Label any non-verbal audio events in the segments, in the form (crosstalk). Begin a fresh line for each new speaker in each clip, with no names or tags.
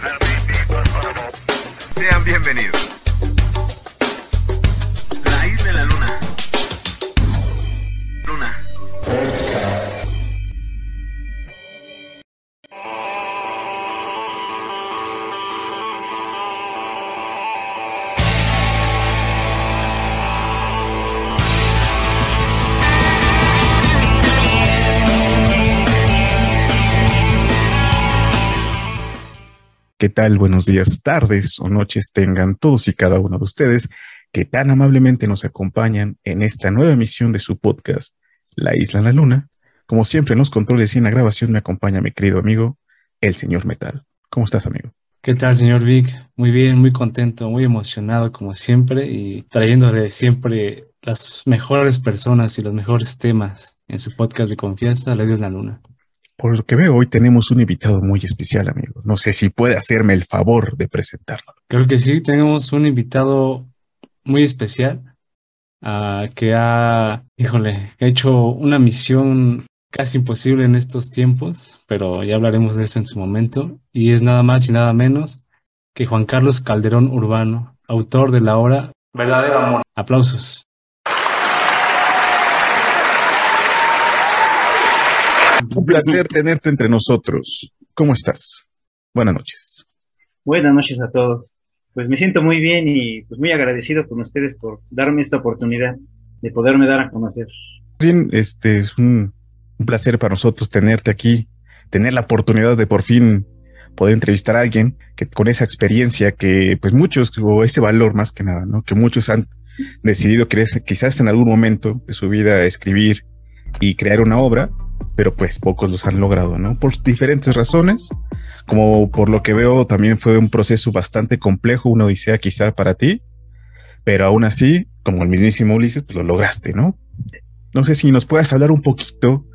Sean bienvenidos.
Tal? Buenos días, tardes o noches tengan todos y cada uno de ustedes que tan amablemente nos acompañan en esta nueva emisión de su podcast, La Isla en la Luna. Como siempre, en los controles y en la grabación me acompaña mi querido amigo, el señor Metal. ¿Cómo estás, amigo?
¿Qué tal, señor Vic? Muy bien, muy contento, muy emocionado como siempre y trayéndole siempre las mejores personas y los mejores temas en su podcast de confianza, La Isla en la Luna.
Por lo que veo, hoy tenemos un invitado muy especial, amigo. No sé si puede hacerme el favor de presentarlo.
Creo que sí, tenemos un invitado muy especial ah, que ha, híjole, hecho una misión casi imposible en estos tiempos, pero ya hablaremos de eso en su momento. Y es nada más y nada menos que Juan Carlos Calderón Urbano, autor de la obra Verdadero Amor. Aplausos.
Un placer tenerte entre nosotros. ¿Cómo estás? Buenas noches.
Buenas noches a todos. Pues me siento muy bien y pues muy agradecido con ustedes por darme esta oportunidad de poderme dar a conocer.
Bien, este es un, un placer para nosotros tenerte aquí, tener la oportunidad de por fin poder entrevistar a alguien que con esa experiencia que pues muchos, o ese valor más que nada, ¿no? Que muchos han decidido quizás en algún momento de su vida escribir y crear una obra, pero pues pocos los han logrado, ¿no? Por diferentes razones, como por lo que veo también fue un proceso bastante complejo, una odisea quizá para ti, pero aún así, como el mismísimo Ulises, pues lo lograste, ¿no? No sé si nos puedas hablar un poquito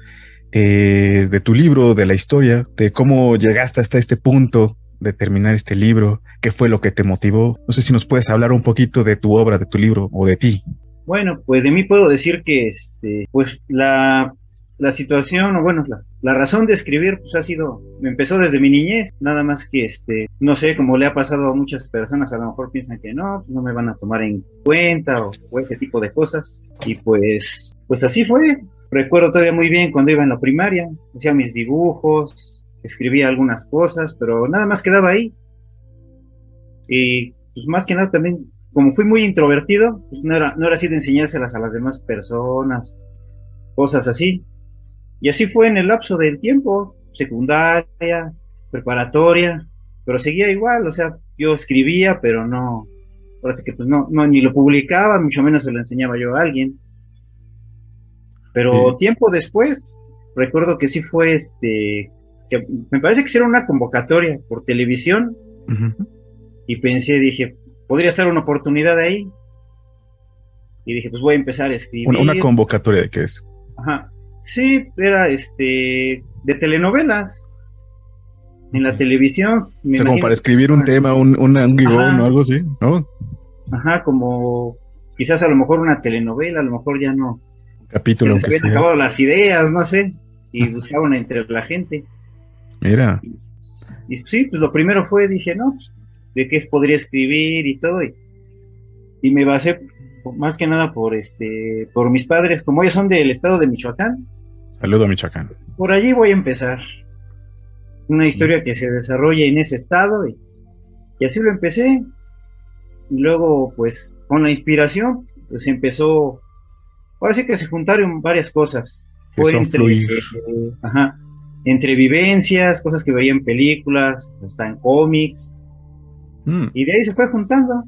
eh, de tu libro, de la historia, de cómo llegaste hasta este punto de terminar este libro, qué fue lo que te motivó. No sé si nos puedes hablar un poquito de tu obra, de tu libro o de ti.
Bueno, pues de mí puedo decir que este, pues la, la situación, o bueno, la, la, razón de escribir, pues ha sido, me empezó desde mi niñez, nada más que este, no sé, como le ha pasado a muchas personas, a lo mejor piensan que no, pues no me van a tomar en cuenta o, o ese tipo de cosas. Y pues, pues así fue. Recuerdo todavía muy bien cuando iba en la primaria, hacía mis dibujos, escribía algunas cosas, pero nada más quedaba ahí. Y pues más que nada también, como fui muy introvertido, pues no era, no era así de enseñárselas a las demás personas, cosas así. Y así fue en el lapso del tiempo, secundaria, preparatoria, pero seguía igual, o sea, yo escribía, pero no, ahora sí que pues no, no, ni lo publicaba, mucho menos se lo enseñaba yo a alguien. Pero sí. tiempo después, recuerdo que sí fue este, que me parece que hicieron una convocatoria por televisión uh -huh. y pensé, dije, podría estar una oportunidad ahí. Y dije, pues voy a empezar a escribir.
Una, una convocatoria de qué es.
Ajá. Sí, era este de telenovelas. En la televisión.
Me o sea, como para escribir un tema, un, un, o algo así, ¿no?
Ajá, como quizás a lo mejor una telenovela, a lo mejor ya no.
Un capítulo.
Se habían acabado las ideas, no sé. Y buscaban entre la gente.
Mira.
Y, y, sí, pues lo primero fue, dije, no, pues, de qué podría escribir y todo. Y, y me basé más que nada por este por mis padres, como ellos son del estado de Michoacán.
Saludo a Michoacán.
Por allí voy a empezar. Una historia que se desarrolla en ese estado y, y así lo empecé. Y luego, pues, con la inspiración, pues empezó. Ahora sí que se juntaron varias cosas.
Fue entre, eh,
ajá, entre vivencias, cosas que veía en películas, hasta en cómics. Mm. Y de ahí se fue juntando.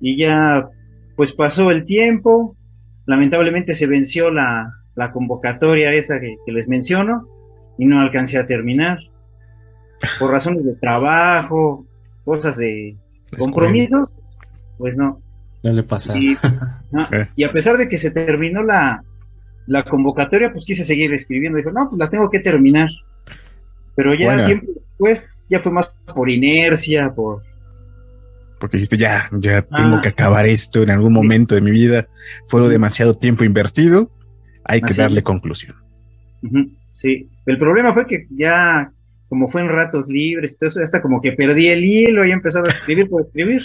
Y ya pues pasó el tiempo, lamentablemente se venció la, la convocatoria esa que, que, les menciono y no alcancé a terminar. Por razones de trabajo, cosas de compromisos, pues no.
No le pasa.
Y, no, (laughs) sí. y, a pesar de que se terminó la, la, convocatoria, pues quise seguir escribiendo. Dijo, no, pues la tengo que terminar. Pero ya bueno. tiempo después, ya fue más por inercia, por,
porque dijiste, ya, ya tengo ah. que acabar esto en algún momento de mi vida, fue demasiado tiempo invertido, hay que Así darle es. conclusión.
Uh -huh. Sí, el problema fue que ya como fue en ratos libres, todo eso, hasta como que perdí el hilo y empezaba a escribir por escribir.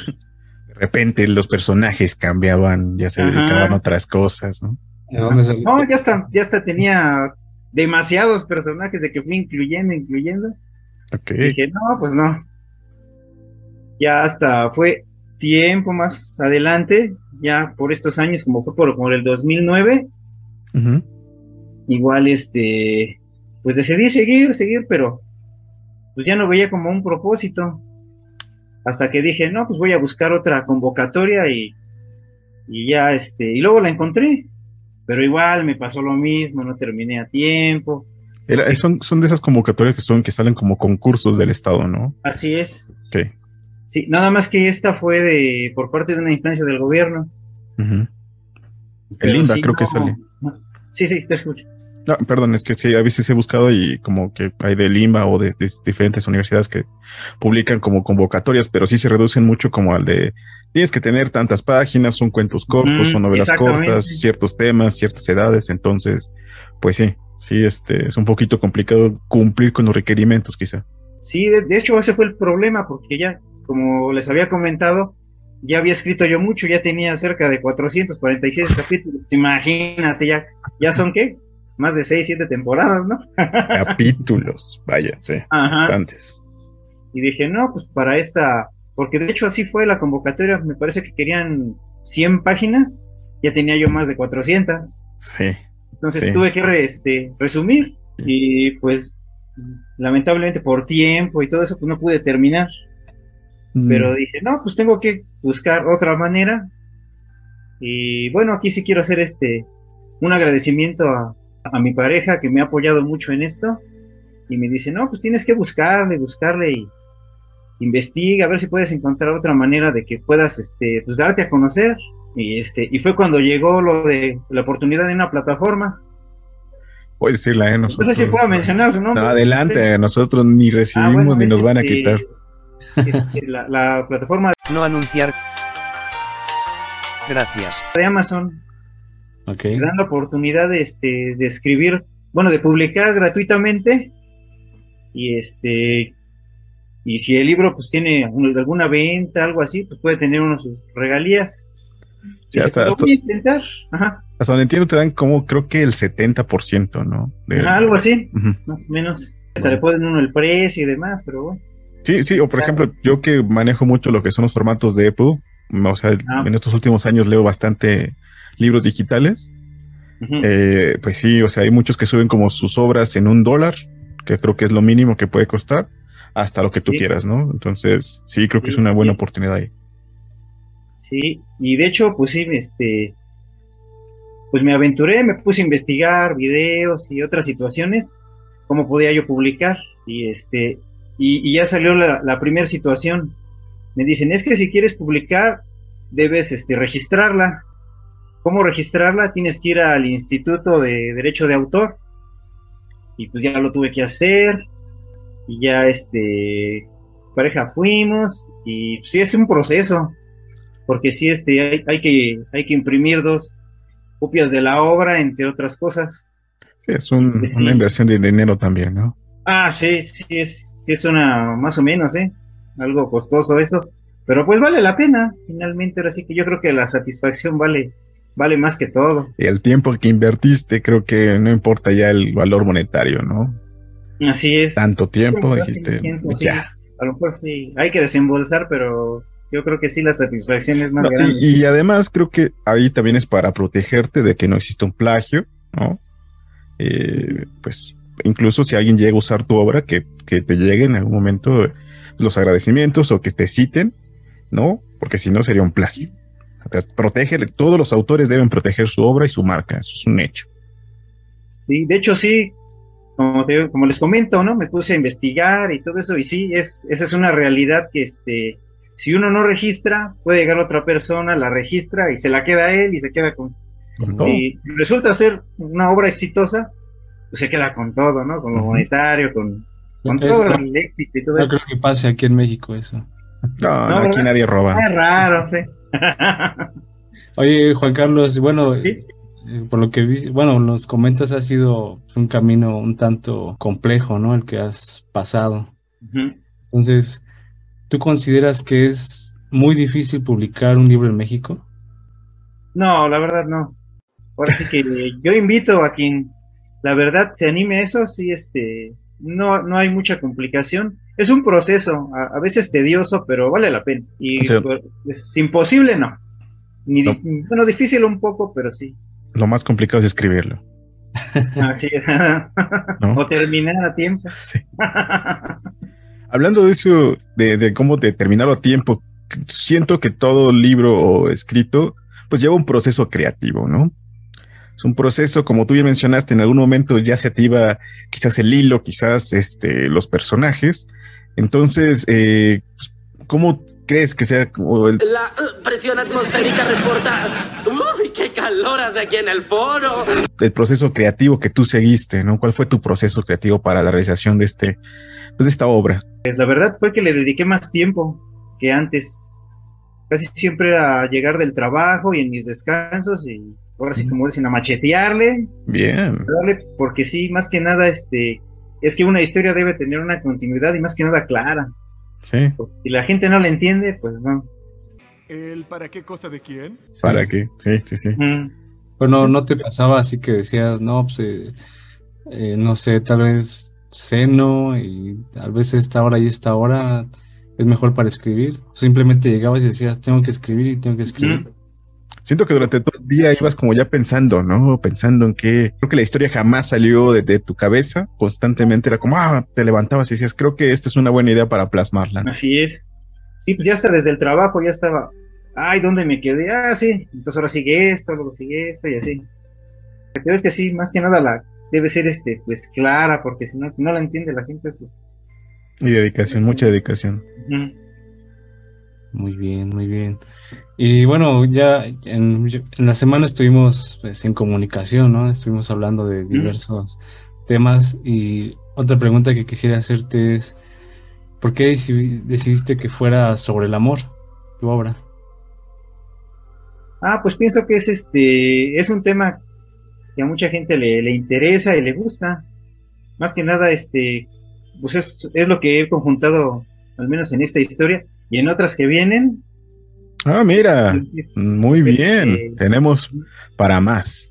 De repente los personajes cambiaban, ya se
Ajá.
dedicaban a otras cosas, ¿no?
No, ya hasta, ya hasta tenía demasiados personajes de que fui incluyendo, incluyendo.
Ok.
Dije, no, pues no. Ya hasta fue tiempo más adelante, ya por estos años, como fue por, por el 2009,
Ujú.
igual este, pues decidí seguir, seguir, pero pues ya no veía como un propósito. Hasta que dije, no, pues voy a buscar otra convocatoria y, y ya este, y luego la encontré. Pero igual me pasó lo mismo, no terminé a tiempo.
Era- son, son de esas convocatorias que son que salen como concursos del Estado, ¿no?
Así es.
Ok.
Sí, nada más que esta fue de por parte de una instancia del gobierno. Pero
INBA
sí,
creo que sale.
Sí, sí, te escucho.
Ah, perdón, es que sí, a veces he buscado y como que hay de Lima o de, de diferentes universidades que publican como convocatorias, pero sí se reducen mucho como al de tienes que tener tantas páginas, son cuentos cortos, son novelas cortas, ciertos temas, ciertas edades, entonces, pues sí, sí, este es un poquito complicado cumplir con los requerimientos, quizá.
Sí, de, de hecho ese fue el problema, porque ya, como les había comentado, ya había escrito yo mucho, ya tenía cerca de 446 capítulos. Imagínate, ya, ya son qué? Más de 6, 7 temporadas, ¿no? (laughs)
Capítulos, vaya, sí,
Ajá.
bastantes.
Y dije, no, pues para esta, porque de hecho así fue la convocatoria, me parece que querían 100 páginas, ya tenía yo más de 400.
Sí.
Entonces
Sí.
tuve que re- este, resumir y pues lamentablemente por tiempo y todo eso pues no pude terminar. Pero
Mm,
dije, no, pues tengo que buscar otra manera. Y bueno, aquí sí quiero hacer este un agradecimiento a, a mi pareja que me ha apoyado mucho en esto. Y me dice, no, pues tienes que buscarle, buscarle y investiga, a ver si puedes encontrar otra manera de que puedas este, pues darte a conocer. Y este, y fue cuando llegó lo de la oportunidad de una plataforma.
puedes decirla, ¿eh?
No
Nosotros,
sé si puedo mencionar su nombre.
No, adelante, nosotros ni
Ah,
recibimos
bueno,
ni nos van a
este,
quitar.
Este, la, la plataforma (laughs)
No anunciar. Gracias.
de Amazon
Ok.
te dan la oportunidad de, este, de escribir, bueno, de publicar gratuitamente y este y si el libro pues tiene un- alguna venta, algo así, pues puede tener unos regalías.
Sí, hasta-
lo
hasta-
voy a intentar, ajá,
Hasta donde entiendo te dan como creo que el 70%, ¿no? De-
ajá, algo así, más o menos. Hasta le ponen uno el precio y demás, pero bueno.
Sí, sí, o por ejemplo, yo que manejo mucho lo que son los formatos de EPUB, o sea,
Ah.
en estos últimos años leo bastante libros digitales, eh, pues sí, o sea, hay muchos que suben como sus obras en un dólar, que creo que es lo mínimo que puede costar, hasta lo que tú
Sí.
quieras, ¿no? Entonces, sí, creo que es una buena
sí.
oportunidad ahí.
Sí, y de hecho, pues sí, este, pues me aventuré, me puse a investigar videos y otras situaciones, cómo podía yo publicar, y este, y, y ya salió la, la primera situación. Me dicen, es que si quieres publicar, debes este, registrarla. ¿Cómo registrarla? Tienes que ir al Instituto de Derecho de Autor. Y pues ya lo tuve que hacer. Y ya este, pareja fuimos. Y sí es un proceso porque sí este hay, hay que hay que imprimir dos copias de la obra entre otras cosas
Sí, es un- una inversión de dinero también, ¿no?
ah sí sí es sí es una más o menos eh algo costoso eso pero pues vale la pena finalmente ahora sí que yo creo que la satisfacción vale vale más que todo
Y el tiempo que invertiste, creo que no importa ya el valor monetario, ¿no?
así es
Tanto tiempo,
Sí,
dijiste,
tiempo, sí.
ya.
a lo mejor sí hay que desembolsar pero yo creo que sí la satisfacción es más
No,
grande
y, y además creo que ahí también es para protegerte de que no exista un plagio, ¿no? Eh, pues incluso si alguien llega a usar tu obra, que, que te lleguen en algún momento eh, los agradecimientos o que te citen, ¿no? Porque si no sería un plagio. Protege, todos los autores deben proteger su obra y su marca, eso es un hecho.
Sí, de hecho sí, como, te- como les comento, ¿no? Me puse a investigar y todo eso, y sí, es, esa es una realidad que este, si uno no registra, puede llegar otra persona, la registra y se la queda a él y se queda con...
Con todo.
Si resulta ser una obra exitosa, se queda con todo, ¿no? Con lo monetario, con, con todo
no,
el éxito y todo
no
eso.
creo que pase aquí en México eso.
No,
No,
no, aquí
¿verdad?
nadie roba.
Es raro, sí.
Oye, Juan Carlos, bueno,
Sí.
eh, por lo que bueno, nos comentas, ha sido un camino un tanto complejo, ¿no? El que has pasado. Entonces, ¿tú consideras que es muy difícil publicar un libro en México?
No, la verdad no. Ahora sí que yo invito a quien la verdad se anime eso, sí, este, no, no hay mucha complicación. Es un proceso, a, a veces tedioso, pero vale la pena. Y
sea-
pues, es imposible, no. Ni,
No.
Bueno, difícil un poco, pero sí.
Lo más complicado es escribirlo. (laughs)
Así,
¿No?
o terminar a tiempo. (laughs)
Sí. Hablando de eso, de, de cómo determinarlo a tiempo, siento que todo libro o escrito, pues lleva un proceso creativo, ¿no? Es un proceso, como tú bien mencionaste, en algún momento ya se activa quizás el hilo, quizás este, los personajes. Entonces, eh, ¿cómo crees que sea como el,
La presión atmosférica reporta. ¡Uy, qué calor hace aquí en el foro!
el proceso creativo que tú seguiste, ¿no? ¿Cuál fue tu proceso creativo para la realización de este, pues de esta obra?
Pues la verdad fue que le dediqué más tiempo que antes. Casi siempre era llegar del trabajo y en mis descansos y ahora sí como dicen a machetearle,
Bien.
darle, porque sí, más que nada, este, es que una historia debe tener una continuidad y más que nada clara.
Sí.
Si la gente no la entiende, pues no.
¿El para qué cosa de quién?
¿Para qué? Sí, sí, sí.
Mm.
Bueno, ¿no te pasaba así que decías, no, pues, eh, eh, no sé, tal vez ceno y tal vez esta hora y esta hora es mejor para escribir? Simplemente llegabas y decías, tengo que escribir y tengo que escribir.
Siento que durante todo el día ibas como ya pensando, ¿no? Pensando en que creo que la historia jamás salió de, de tu cabeza. Constantemente era como, ah, te levantabas y decías, creo que esta es una buena idea para plasmarla. ¿no?
Así es. Sí, pues ya hasta desde el trabajo ya estaba. Ay, ¿dónde me quedé? Ah, sí. Entonces ahora sigue esto, luego sigue esto y así. Creo que sí, más que nada la debe ser este, pues clara, porque si no, si no la entiende la gente. pues,
Y dedicación, mucha dedicación.
Muy bien, muy bien. Y bueno, ya en, en la semana estuvimos pues, en comunicación, ¿no? Estuvimos hablando de diversos temas y otra pregunta que quisiera hacerte es, ¿por qué deci- decidiste que fuera sobre el amor tu obra?
Ah, pues pienso que es este, es un tema que a mucha gente le, le interesa y le gusta. Más que nada, este, pues es, es lo que he conjuntado, al menos en esta historia, y en otras que vienen.
Ah, mira, muy bien.
Este-
Tenemos para más.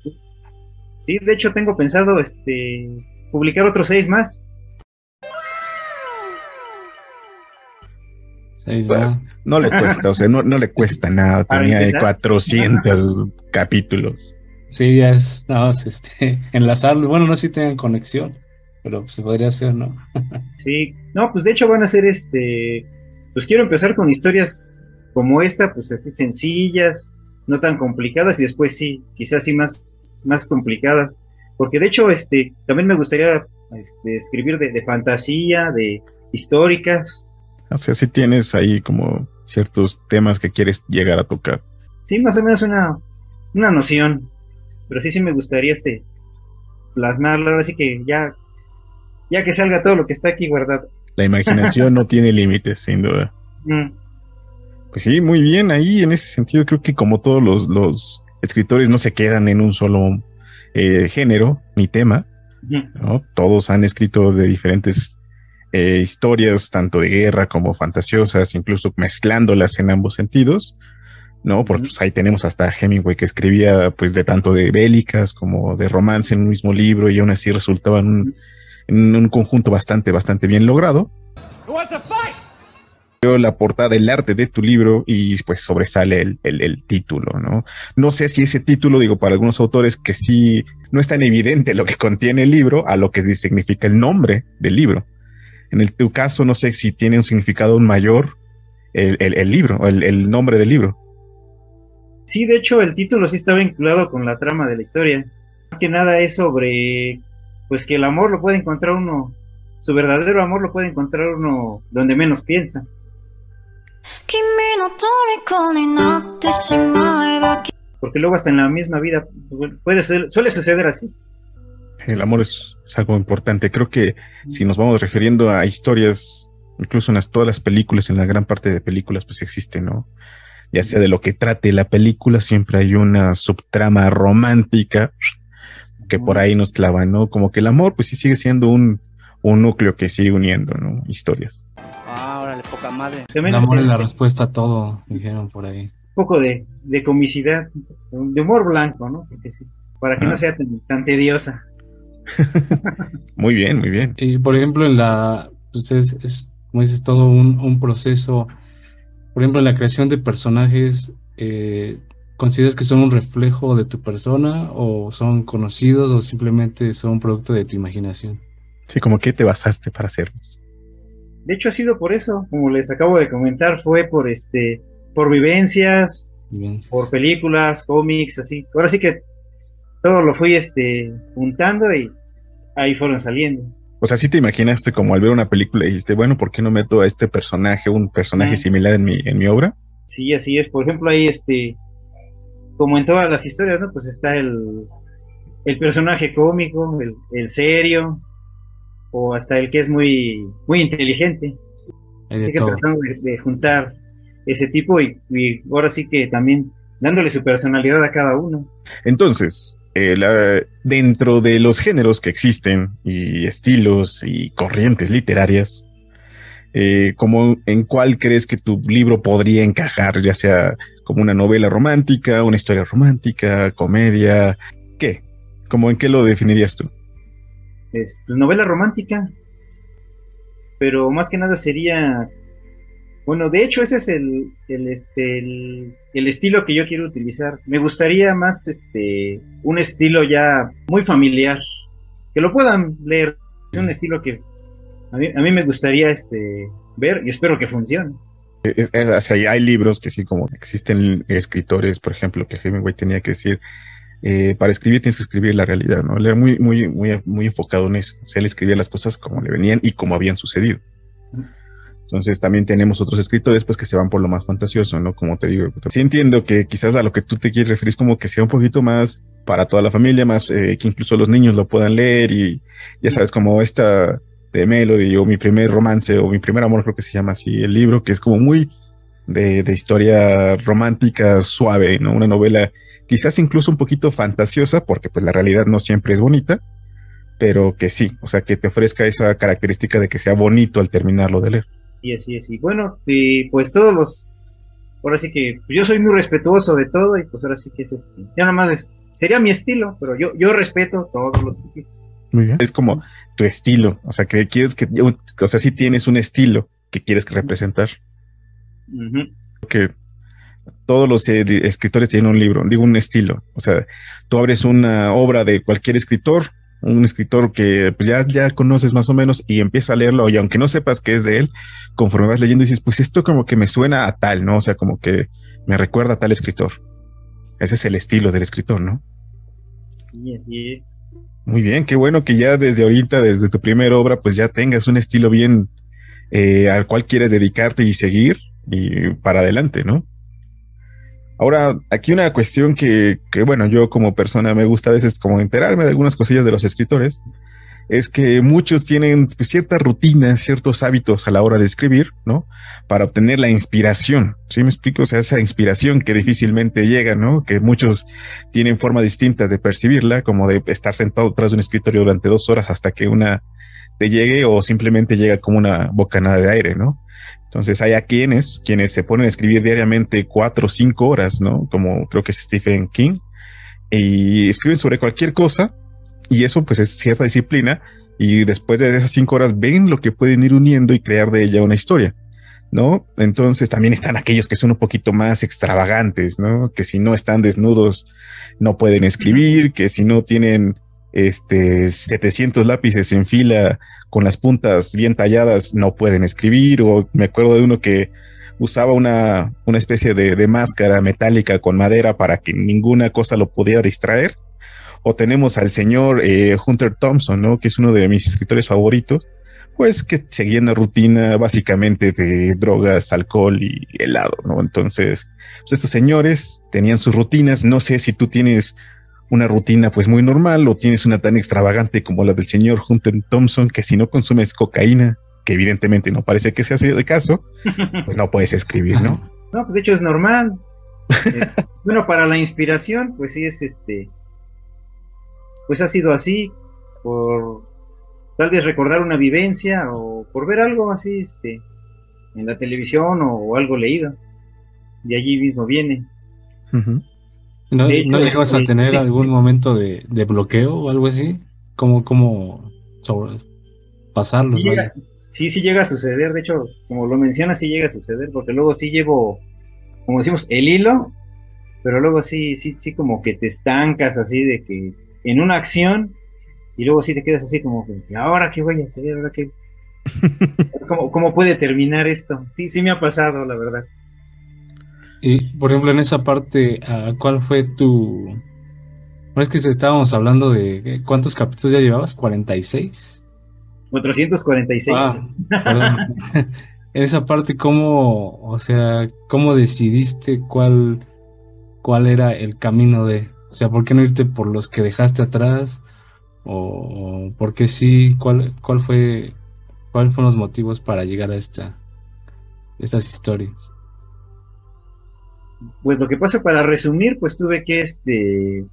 Sí, de hecho tengo pensado este publicar otros seis más.
Seis,
Bueno,
¿verdad?
No le cuesta, o sea, no, no le cuesta nada. Tenía
empezar.
400 capítulos.
Sí, ya es nada más este, (laughs) enlazarlo. Bueno, no sé si tengan conexión, pero pues, se podría hacer, ¿no? (laughs)
Sí, no, pues de hecho van a ser este, pues quiero empezar con historias como esta, pues así sencillas, no tan complicadas y después sí, quizás sí más, más complicadas, porque de hecho este, también me gustaría este, escribir de, de fantasía, de históricas,
O sea, sí tienes ahí como ciertos temas que quieres llegar a tocar.
sí, más o menos una, una noción, pero sí, sí me gustaría este, plasmarlo, ahora sí que ya, ya que salga todo lo que está aquí guardado.
La imaginación no (laughs) tiene límites, sin duda.
Mm,
Pues sí, muy bien. Ahí en ese sentido creo que como todos los, los escritores no se quedan en un solo eh, género ni tema,
ujú.
¿no? Todos han escrito de diferentes eh, historias, tanto de guerra como fantasiosas, incluso mezclándolas en ambos sentidos, ¿no? Porque pues, ahí tenemos hasta Hemingway que escribía pues de tanto de bélicas como de romance en un mismo libro y aún así resultaba en un, en un conjunto bastante, bastante bien logrado. Veo la portada, el arte de tu libro y pues sobresale el, el- el título, ¿no? No sé si ese título, digo, para algunos autores que sí no es tan evidente lo que contiene el libro a lo que significa el nombre del libro. En el, tu caso, no sé si tiene un significado mayor el, el- el libro, el, el nombre del libro.
Sí, de hecho, el título sí está vinculado con la trama de la historia. Más que nada es sobre, pues que el amor lo puede encontrar uno, su verdadero amor lo puede encontrar uno donde menos piensa. Porque luego hasta en la misma vida puede ser, suele suceder así.
El amor es, algo importante. Creo que si nos vamos refiriendo a historias, incluso en todas las películas, en la gran parte de películas, pues existe, ¿no? Ya sea de lo que trate la película, siempre hay una subtrama romántica que por ahí nos clava, ¿no? Como que el amor, pues sí sigue siendo un, un núcleo que sigue uniendo, ¿no? Historias.
Ah, órale, poca madre.
Se me
El amor es la respuesta a todo, dijeron por ahí.
un poco de, de comicidad, de humor blanco, ¿no? Porque sí, para que
Ah.
no sea tan, tan tediosa. (laughs)
Muy bien, muy bien.
Y por ejemplo, en la, pues es, es como dices, todo un, un proceso. Por ejemplo, en la creación de personajes, eh, ¿consideras que son un reflejo de tu persona o son conocidos o simplemente son producto de tu imaginación?
Sí, como que te basaste para hacerlos.
De hecho, ha sido por eso, como les acabo de comentar, fue por este, por vivencias, por películas, cómics, así. Ahora sí que todo lo fui este juntando y ahí fueron saliendo.
O sea, sí te imaginaste como al ver una película y dijiste, bueno, ¿por qué no meto a este personaje, un personaje
Ah.
similar en mi, en mi obra?
Sí, así es. Por ejemplo, ahí este, como en todas las historias, ¿no? Pues está el, el personaje cómico, el, el serio, o hasta el que es muy, muy inteligente. Así que
todo.
tratando de, de juntar ese tipo y, y ahora sí que también dándole su personalidad a cada uno.
Entonces, eh, la- dentro de los géneros que existen y estilos y corrientes literarias, eh, como en cuál crees que tu libro podría encajar, ya sea como una novela romántica, una historia romántica, comedia, ¿qué? ¿Cómo en qué lo definirías tú?
Es, pues, novela romántica, pero más que nada sería, bueno, de hecho ese es el, el, este, el, el estilo que yo quiero utilizar. Me gustaría más este, un estilo ya muy familiar, que lo puedan leer. Es un estilo que a mí, a mí me gustaría este, ver y espero que funcione.
Es- es- o sea, hay libros que sí, como existen escritores, por ejemplo, que Hemingway tenía que decir, eh, para escribir tienes que escribir la realidad, ¿no? Él era muy, muy, muy, muy enfocado en eso. O sea, él escribía las cosas como le venían y como habían sucedido. Entonces también tenemos otros escritores pues que se van por lo más fantasioso, ¿no? Como te digo, sí entiendo que quizás a lo que tú te quieres referir es como que sea un poquito más para toda la familia, más eh, que incluso los niños lo puedan leer y ya sabes, como esta de Melody o mi primer romance o mi primer amor, creo que se llama así el libro, que es como muy de, de historia romántica suave, ¿no? Una novela quizás incluso un poquito fantasiosa, porque pues la realidad no siempre es bonita, pero que sí, o sea, que te ofrezca esa característica de que sea bonito al terminarlo de leer.
Y así es. Y bueno, pues todos los. Ahora sí que pues yo soy muy respetuoso de todo y pues ahora sí que es este. Ya nada más sería mi estilo, pero yo, yo respeto todos los estilos.
Muy bien. Es como tu estilo, o sea, que quieres que, o sea, si tienes un estilo que quieres que representar. Que todos los eh, de- escritores tienen un libro, digo un estilo. O sea, tú abres una obra de cualquier escritor, un escritor que pues, ya, ya conoces más o menos y empieza a leerlo y aunque no sepas que es de él, conforme vas leyendo dices, pues esto como que me suena a tal, ¿no? O sea, como que me recuerda a tal escritor. Ese es el estilo del escritor, ¿no?
Sí, así es.
Muy bien, qué bueno que ya desde ahorita, desde tu primera obra, pues ya tengas un estilo bien eh, al cual quieres dedicarte y seguir y para adelante, ¿no? Ahora, aquí una cuestión que, que, bueno, yo como persona me gusta a veces como enterarme de algunas cosillas de los escritores, es que muchos tienen pues, ciertas rutinas, ciertos hábitos a la hora de escribir, ¿no? Para obtener la inspiración, ¿sí me explico? O sea, esa inspiración que difícilmente llega, ¿no? Que muchos tienen formas distintas de percibirla, como de estar sentado tras de un escritorio durante dos horas hasta que una te llegue o simplemente llega como una bocanada de aire, ¿no? Entonces hay a quienes, quienes se ponen a escribir diariamente cuatro o cinco horas, ¿no? Como creo que es Stephen King, y escriben sobre cualquier cosa, y eso pues es cierta disciplina, y después de esas cinco horas ven lo que pueden ir uniendo y crear de ella una historia, ¿no? Entonces también están aquellos que son un poquito más extravagantes, ¿no? Que si no están desnudos no pueden escribir, que si no tienen este 700 lápices en fila con las puntas bien talladas no pueden escribir o me acuerdo de uno que usaba una, una especie de, de máscara metálica con madera para que ninguna cosa lo pudiera distraer o tenemos al señor eh, Hunter Thompson, ¿no? Que es uno de mis escritores favoritos, pues que seguía una rutina básicamente de drogas, alcohol y helado, ¿no? Entonces, pues estos señores tenían sus rutinas, no sé si tú tienes una rutina pues muy normal o tienes una tan extravagante como la del señor Hunter Thompson, que si no consumes cocaína, que evidentemente no parece que sea así el caso, (laughs) pues no puedes escribir, ¿no?
No, pues de hecho es normal. (laughs) Eh, bueno, para la inspiración, pues sí es este. Pues ha sido así, por tal vez recordar una vivencia o por ver algo así, este, en la televisión o, o algo leído. De allí mismo viene.
¿No,
hecho,
¿no llegabas a
este,
tener algún momento de, de bloqueo o algo así? ¿Cómo, cómo sobre pasarlos?
Sí, llega- sí, sí llega a suceder, de hecho, como lo mencionas, sí llega a suceder, porque luego sí llevo, como decimos, el hilo, pero luego sí, sí, sí como que te estancas así de que en una acción y luego sí te quedas así como que, "¿Y ahora qué voy a hacer? ¿Ahora qué? (laughs) ¿Cómo, cómo puede terminar esto? Sí, sí me ha pasado, la verdad.
Y, por ejemplo, en esa parte, ah, ¿cuál fue tu... No es que se- estábamos hablando de ¿qué? cuántos capítulos ya llevabas, 46.
446.
Ah, perdón. en (laughs) esa parte, ¿cómo, o sea, cómo decidiste cuál, cuál era el camino de, o sea, por qué no irte por los que dejaste atrás? O, o por qué sí, cuál, cuál fue, cuáles fueron los motivos para llegar a esta, estas historias?
Pues lo que pasa para resumir, pues tuve que este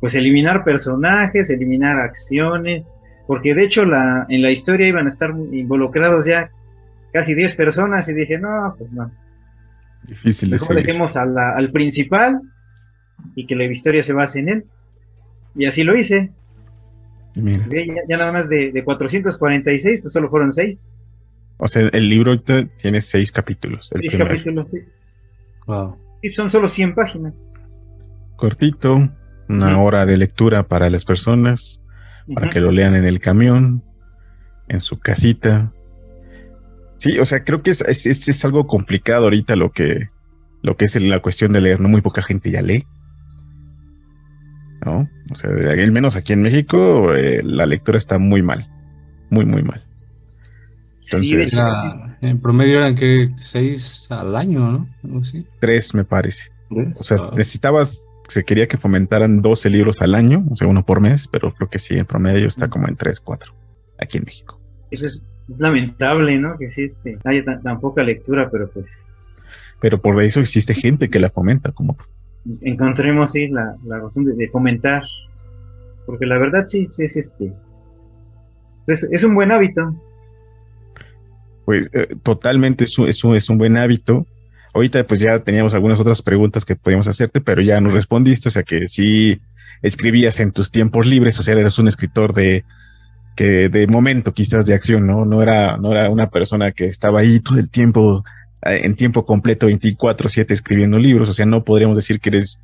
pues eliminar personajes, eliminar acciones, porque de hecho la, en la historia iban a estar involucrados ya casi 10 personas y dije, no, pues no,
Difícil de
mejor dejemos a la- al principal y que la historia se base en él. Y así lo hice.
Mira,
Ya, ya nada más de, de 446, pues solo fueron 6.
o sea, el libro ahorita tiene seis capítulos. El
6
primero.
capítulos, sí.
Wow.
Y son solo 100 páginas.
Cortito, una hora de lectura para las personas, para que lo lean en el camión, en su casita. Sí, o sea, creo que es, es, es- es algo complicado ahorita lo que, lo que es la cuestión de leer. No muy poca gente ya lee. ¿No? O sea, al menos aquí en México, eh, la lectura está muy mal. Muy, muy mal.
Sí,
Entonces-
hecho,
Era- en promedio eran que seis al año, ¿no? Así.
Tres, me parece. O sea,
Ah.
necesitabas, se quería que fomentaran 12 libros al año, o sea, uno por mes, pero creo que sí, en promedio está como en 3, 4, aquí en México.
Eso es lamentable, ¿no? Que sí este, haya tan, tan poca lectura, pero pues
Pero por eso existe gente que la fomenta, como tú.
Encontremos sí la, la razón de, de fomentar. Porque la verdad sí, es este. Es, un buen hábito.
Pues eh, totalmente es un, es, un, es un buen hábito. Ahorita pues ya teníamos algunas otras preguntas que podíamos hacerte, pero ya nos respondiste, o sea que sí escribías en tus tiempos libres, o sea, eres un escritor de que de momento quizás de acción, ¿no? No era, no era una persona que estaba ahí todo el tiempo, en tiempo completo, 24-7 escribiendo libros, o sea, no podríamos decir que eres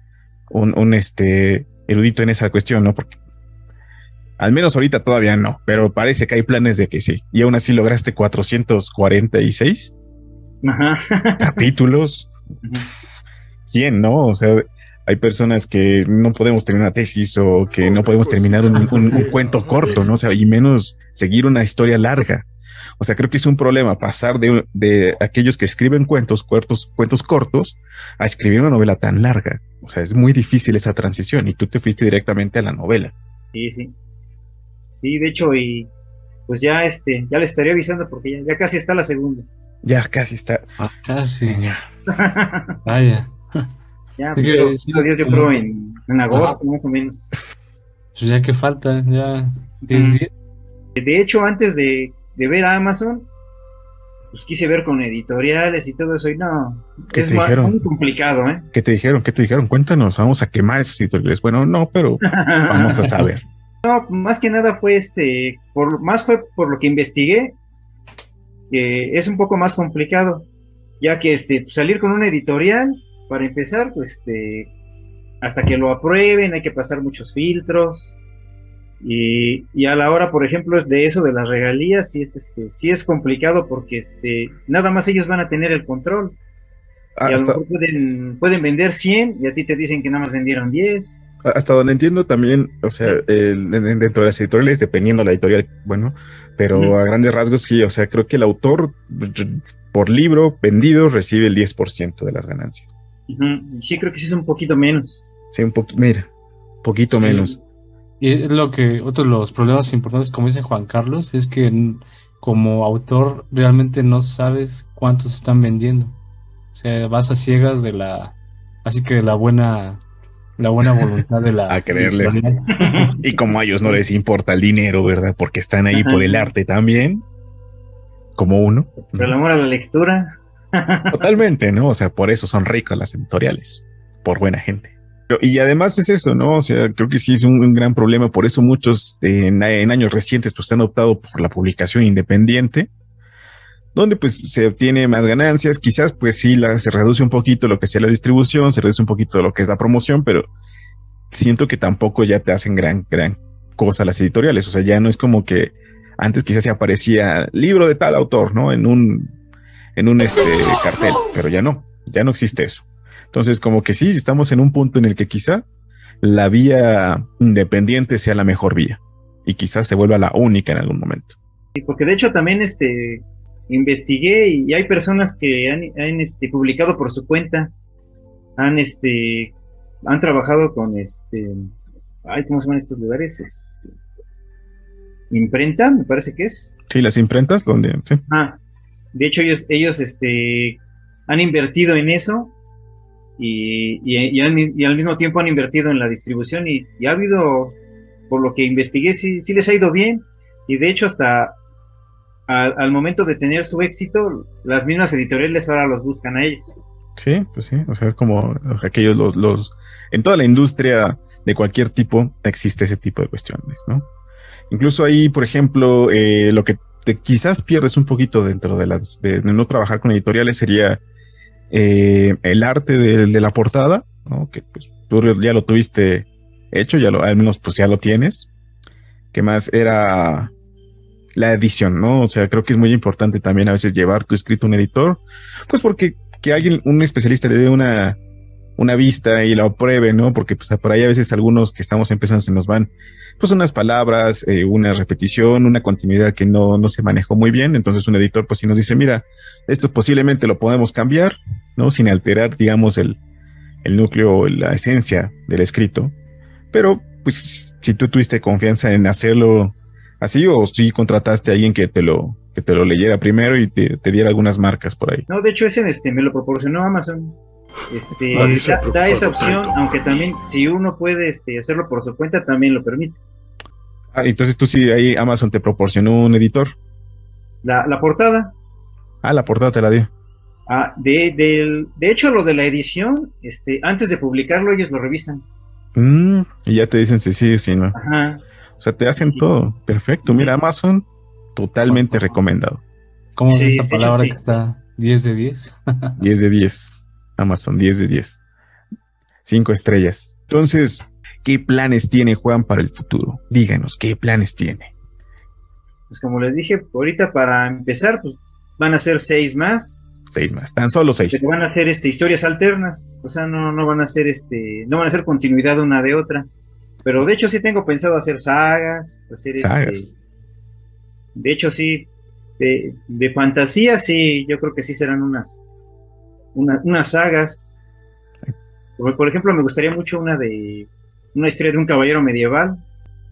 un, un este erudito en esa cuestión, ¿no? Porque al menos ahorita todavía no, pero parece que hay planes de que sí. Y aún así lograste 446
Ajá.
capítulos. ¿Quién no? O sea, hay personas que no podemos terminar una tesis o que no podemos terminar un, un- un cuento corto, ¿no? O sea, y menos seguir una historia larga. O sea, creo que es un problema pasar de, de aquellos que escriben cuentos, cuentos, cuentos cortos a escribir una novela tan larga. O sea, es muy difícil esa transición y tú te fuiste directamente a la novela.
Sí, sí. Sí, de hecho, y pues ya este, ya le estaría avisando porque ya, ya casi está la segunda.
Ya casi está.
Ah, casi. (laughs) Vaya.
ya, pero,
sí,
Dios, yo creo en, en agosto más o menos.
Pues ya que falta, ya.
De hecho, antes de, de ver a Amazon, pues quise ver con editoriales y todo eso, y no,
¿Qué
es
te dijeron?
muy complicado, ¿eh?
¿Qué te dijeron? ¿Qué te dijeron? Cuéntanos, vamos a quemar esos editoriales. Bueno, no, pero vamos a saber. (laughs)
No, más que nada fue este, por, más fue por lo que investigué, que es un poco más complicado, ya que este, pues, salir con una editorial, para empezar, pues este, hasta que lo aprueben hay que pasar muchos filtros, y, y a la hora, por ejemplo, de eso de las regalías, sí es, este, sí es complicado porque este, nada más ellos van a tener el control, y a lo mejor pueden, pueden vender 100 y a ti te dicen que nada más vendieron 10.
hasta donde entiendo también, o sea, el- dentro de las editoriales, dependiendo de la editorial, bueno, pero a grandes rasgos sí, o sea, creo que el autor por libro vendido recibe el 10% de las ganancias.
Sí, creo que sí es un poquito menos.
Sí, un poquito, mira, poquito
Sí.
menos.
Y es lo que, otro de los problemas importantes, como dice Juan Carlos, es que como autor realmente no sabes cuántos están vendiendo. O sea, vas a ciegas de la, así que de la buena, la buena voluntad de la. (laughs)
A creerles. Y como a ellos no les importa el dinero, ¿verdad? Porque están ahí por el arte también, como uno.
Por el amor a la lectura.
Totalmente, ¿no? O sea, por eso son ricas las editoriales, por buena gente. Y además es eso, ¿no? O sea, creo que sí es un, gran problema. Por eso muchos eh, en, en años recientes pues han optado por la publicación independiente, donde pues se obtiene más ganancias. Quizás pues sí la, se reduce un poquito lo que sea la distribución, se reduce un poquito lo que es la promoción, pero siento que tampoco ya te hacen gran, gran cosa las editoriales. O sea, ya no es como que antes quizás se aparecía libro de tal autor, ¿no? En un, en un este cartel, pero ya no, ya no existe eso. Entonces, como que sí, estamos en un punto en el que quizá la vía independiente sea la mejor vía y quizás se vuelva la única en algún momento.
Porque de hecho también este investigué y hay personas que han, han, este, publicado por su cuenta, han este han trabajado con este ay, ¿cómo se llaman estos lugares? Este, imprenta, me parece que es.
Sí, las imprentas donde sí.
Ah, de hecho ellos, ellos este, han invertido en eso y, y- al, mismo tiempo han invertido en la distribución y, ha habido, por lo que investigué, sí, sí les ha ido bien y de hecho hasta al, momento de tener su éxito, las mismas editoriales ahora los buscan a ellos.
Sí, pues sí, o sea, es como aquellos los, los, en toda la industria de cualquier tipo existe ese tipo de cuestiones, ¿no? Incluso ahí, por ejemplo, eh, lo que te quizás pierdes un poquito dentro de las, de no trabajar con editoriales sería eh, el arte de, la portada, ¿no? Que pues tú ya lo tuviste hecho, ya lo, al menos pues ya lo tienes. ¿Qué más? Era la edición, ¿no? O sea, creo que es muy importante también a veces llevar tu escrito a un editor, pues porque que alguien, un especialista le dé una, una vista y la apruebe, ¿no? Porque pues por ahí a veces algunos que estamos empezando se nos van, pues unas palabras, eh, una repetición, una continuidad que no, no se manejó muy bien. Entonces un editor pues si nos dice, mira, esto posiblemente lo podemos cambiar, ¿no? Sin alterar, digamos, el, el núcleo, o la esencia del escrito. Pero pues si tú tuviste confianza en hacerlo así o si contrataste a alguien que te lo, que te lo leyera primero y te, te diera algunas marcas por ahí.
No, de hecho ese este, me lo proporcionó Amazon. Este,
se
da, esa opción,
tanto.
aunque también si uno puede este, hacerlo por su cuenta, también lo permite.
Ah, entonces tú sí, ahí Amazon te proporcionó un editor.
La, la portada,
Ah, la portada te la dio.
Ah, de, del- de hecho lo de la edición, este, antes de publicarlo ellos lo revisan.
Mm, y ya te dicen si sí, si no.
Ajá.
O sea, te hacen
Sí.
todo. Perfecto. Mira, Amazon, totalmente recomendado.
¿Cómo
Sí,
es esta
sí,
palabra
sí.
que está 10 de 10?
10 (laughs) de 10. Amazon, 10 de 10. 5 estrellas. Entonces, ¿qué planes tiene Juan para el futuro? Díganos, ¿qué planes tiene?
Pues como les dije, ahorita para empezar, pues van a ser seis más,
Seis más. Tan solo seis.
pero van a ser este, historias alternas, o sea, no, no van a ser este, no van a ser continuidad una de otra. Pero de hecho sí tengo pensado hacer sagas, hacer
Sagas.
este. De hecho sí, de, de fantasía sí, yo creo que sí serán unas, una- unas sagas. Por, por ejemplo, me gustaría mucho una de una historia de un caballero medieval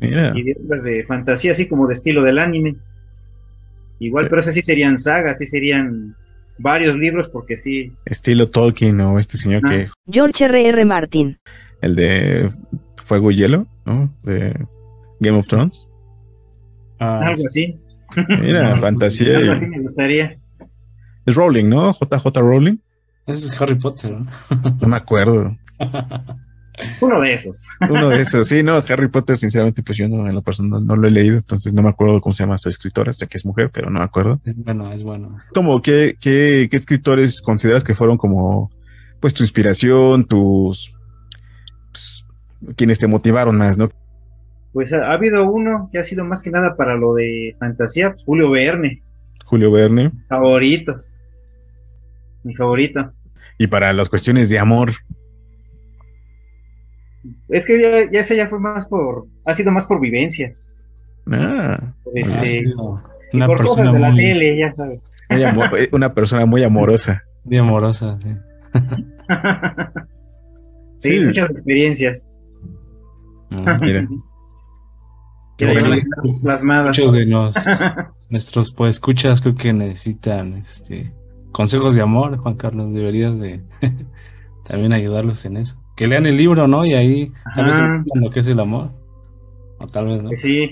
Mira,
y de otras de fantasía, así como de estilo del anime. Igual, pero esas sí serían sagas, sí serían varios libros, porque sí,
estilo Tolkien o este señor
Ah.
que,
George R.R. Martin.
el de Fuego y Hielo, ¿no? De Game of Thrones.
Ah,
algo así.
Mira, (laughs) fantasía.
Algo así me gustaría.
Es Rowling, ¿no? JJ Rowling.
ese es Harry Potter, ¿no?
No me acuerdo. (laughs)
Uno de esos.
Uno de esos, sí, no, Harry Potter, sinceramente, pues yo no, en lo personal no lo he leído, entonces no me acuerdo cómo se llama su escritora, sé que es mujer, pero no me acuerdo.
Es bueno, es bueno.
Como, ¿qué, qué, qué escritores consideras que fueron como, pues, tu inspiración, tus, pues, quienes te motivaron más, ¿no?
Pues ha, ha habido uno que ha sido más que nada para lo de fantasía, Julio Verne,
Julio Verne.
favoritos. Mi favorito.
Y para las cuestiones de amor,
Es que ya, ya ese ya fue más por, ha sido más por vivencias.
ah,
este,
una
por cosas
persona
de la
muy,
tele, ya sabes.
muy eh, una persona muy amorosa.
muy amorosa. sí.
sí, (laughs)
Sí.
muchas experiencias.
Ah,
Mira. (laughs)
Plasmadas.
Muchos de nos, nuestros pues escuchas creo que necesitan este consejos de amor, Juan Carlos, deberías de (laughs) también ayudarlos en eso. Que lean el libro, ¿no? Y ahí tal vez entiendan lo que es el amor. O tal vez no.
Pues sí,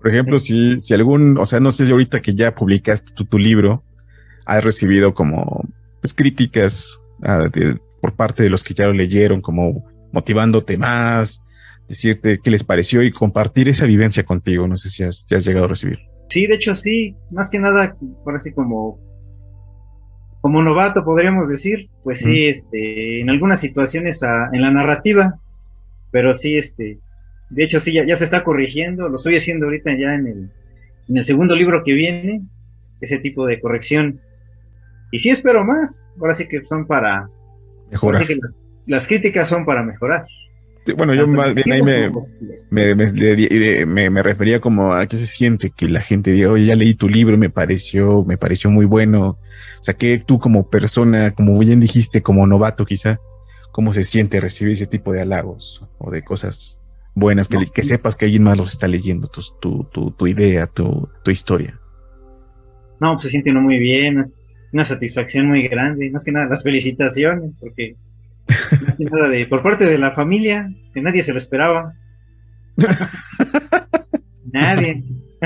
Por ejemplo, si, si algún, o sea, no sé si ahorita que ya publicaste tu, tu libro, has recibido como pues, críticas ah, de- por parte de los que ya lo leyeron, como motivándote más, decirte qué les pareció y compartir esa vivencia contigo. No sé si has, ya has llegado a recibir.
sí, de hecho sí, más que nada, por así como, como novato podríamos decir, pues sí, este, en algunas situaciones ah, en la narrativa, pero sí, este, de hecho sí, ya, ya se está corrigiendo, lo estoy haciendo ahorita ya en el, en el segundo libro que viene, ese tipo de correcciones. Y sí espero más, ahora sí que son para,
Mejorar.
que las críticas son para mejorar.
Sí, bueno, yo
Tanto
más bien ahí me, me, me, me- refería como a qué se siente que la gente diga, oye, ya leí tu libro, me pareció, me pareció muy bueno. O sea, que tú como persona, como bien dijiste, como novato quizá, ¿cómo se siente recibir ese tipo de halagos o de cosas buenas, que,
No.
que sepas que alguien más los está leyendo, tu, tu, tu, tu idea, tu, tu historia?
No, pues se siente uno muy bien, es una satisfacción muy grande, más que nada las felicitaciones, porque nada de, por parte de la familia, que nadie se lo esperaba. (laughs) nadie. (laughs)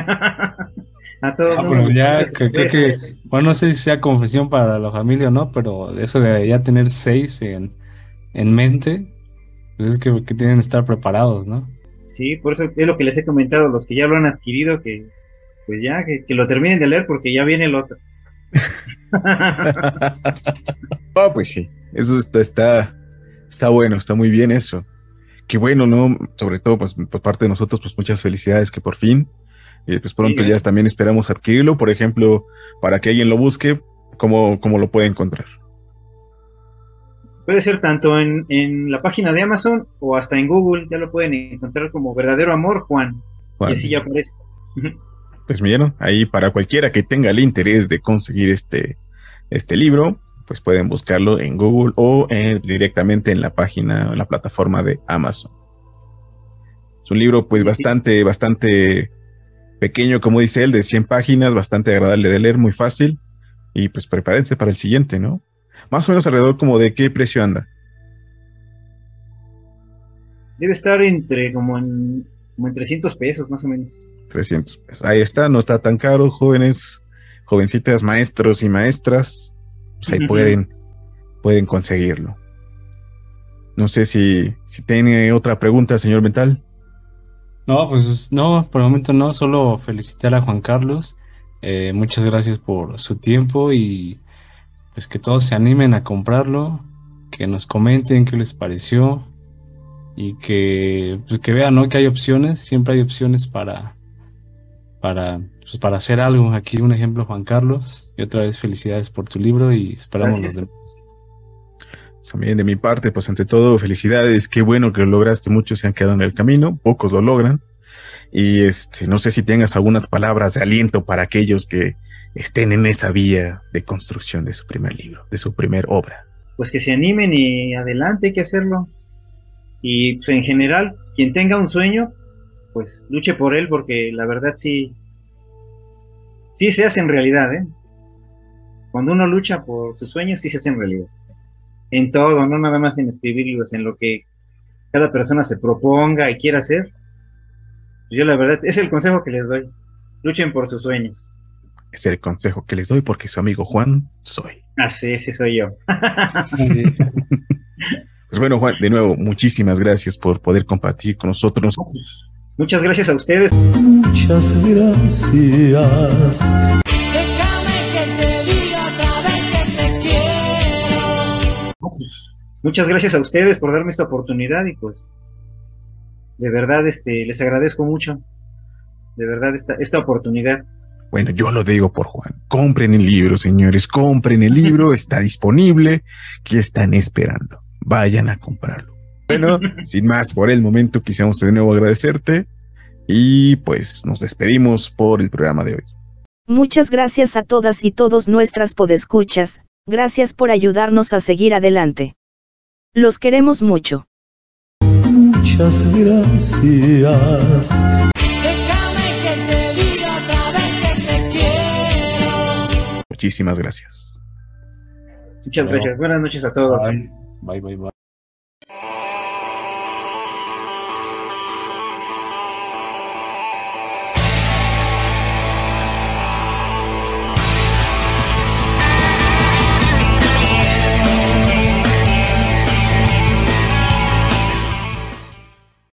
A todos.
Ah,
¿no?
pero ya, que- creo que, bueno, no sé si sea confesión para la familia o no, pero eso de ya tener seis en, en mente, pues es que, que tienen que estar preparados, ¿no?
Sí, por eso es lo que les he comentado, los que ya lo han adquirido, que pues ya, que, que lo terminen de leer porque ya viene el otro. (laughs)
Oh, pues sí, eso está, está, está bueno, está muy bien eso. Qué bueno, ¿no? Sobre todo, pues, por parte de nosotros, pues muchas felicidades que por fin, eh, pues pronto
Sí,
ya también esperamos adquirirlo, por ejemplo, para que alguien lo busque, ¿cómo, cómo lo puede encontrar?
Puede ser tanto en, en la página de Amazon o hasta en Google, ya lo pueden encontrar como Verdadero Amor Juan.
Juan?
Y así ya aparece.
Pues vieron, ahí para cualquiera que tenga el interés de conseguir este, este libro, pues pueden buscarlo en Google o eh, directamente en la página, en la plataforma de Amazon. Es un libro pues bastante, bastante pequeño, como dice él, de 100 páginas, bastante agradable de leer, muy fácil. Y pues prepárense para el siguiente, ¿no? Más o menos alrededor como de qué precio anda.
Debe estar entre como en, como en 300 pesos más o menos.
300 pesos. Ahí está, no está tan caro, jóvenes, jovencitas, maestros y maestras, pues ahí pueden, pueden conseguirlo. No sé si, si tiene otra pregunta, señor Mental.
No, pues no, por el momento no, solo felicitar a Juan Carlos. Eh, muchas gracias por su tiempo y pues que todos se animen a comprarlo, que nos comenten qué les pareció y que, pues, que vean, ¿no? Que hay opciones, siempre hay opciones para, para, pues, para hacer algo. Aquí un ejemplo, Juan Carlos. Y otra vez felicidades por tu libro y esperamos
Gracias.
los demás.
También de mi parte, pues ante todo, felicidades, qué bueno que lo lograste, muchos se han quedado en el camino, pocos lo logran. Y este, no sé si tengas algunas palabras de aliento para aquellos que estén en esa vía de construcción de su primer libro, de su primer obra.
Pues que se animen y adelante, hay que hacerlo. Y pues en general, quien tenga un sueño, pues luche por él porque la verdad sí, sí se hace en realidad, ¿eh? Cuando uno lucha por sus sueños, sí se hace en realidad. En todo, no nada más en escribirlos, en lo que cada persona se proponga y quiera hacer. Yo la verdad, es el consejo que les doy. Luchen por sus sueños.
Es el consejo que les doy porque su amigo Juan soy.
Así, sí soy yo. (laughs)
Pues bueno, Juan, de nuevo, muchísimas gracias por poder compartir con nosotros.
Muchas gracias a ustedes.
Muchas gracias.
Déjame que te diga otra vez que te quiero.
Muchas gracias a ustedes por darme esta oportunidad y pues de verdad este les agradezco mucho. De verdad esta, esta oportunidad.
Bueno, yo lo digo por Juan. Compren el libro, señores, compren el libro, (laughs) está disponible. ¿Qué están esperando? Vayan a comprarlo. Bueno, (laughs) sin más, por el momento quisiéramos de nuevo agradecerte y pues nos despedimos por el programa de hoy.
Muchas gracias a todas y todos nuestras podescuchas, gracias por ayudarnos a seguir adelante. Los queremos mucho.
Muchas gracias.
Déjame que te diga otra vez que te quiero.
Muchísimas gracias.
Muchas gracias. Buenas noches a todos.
Bye.
Bye, bye, bye.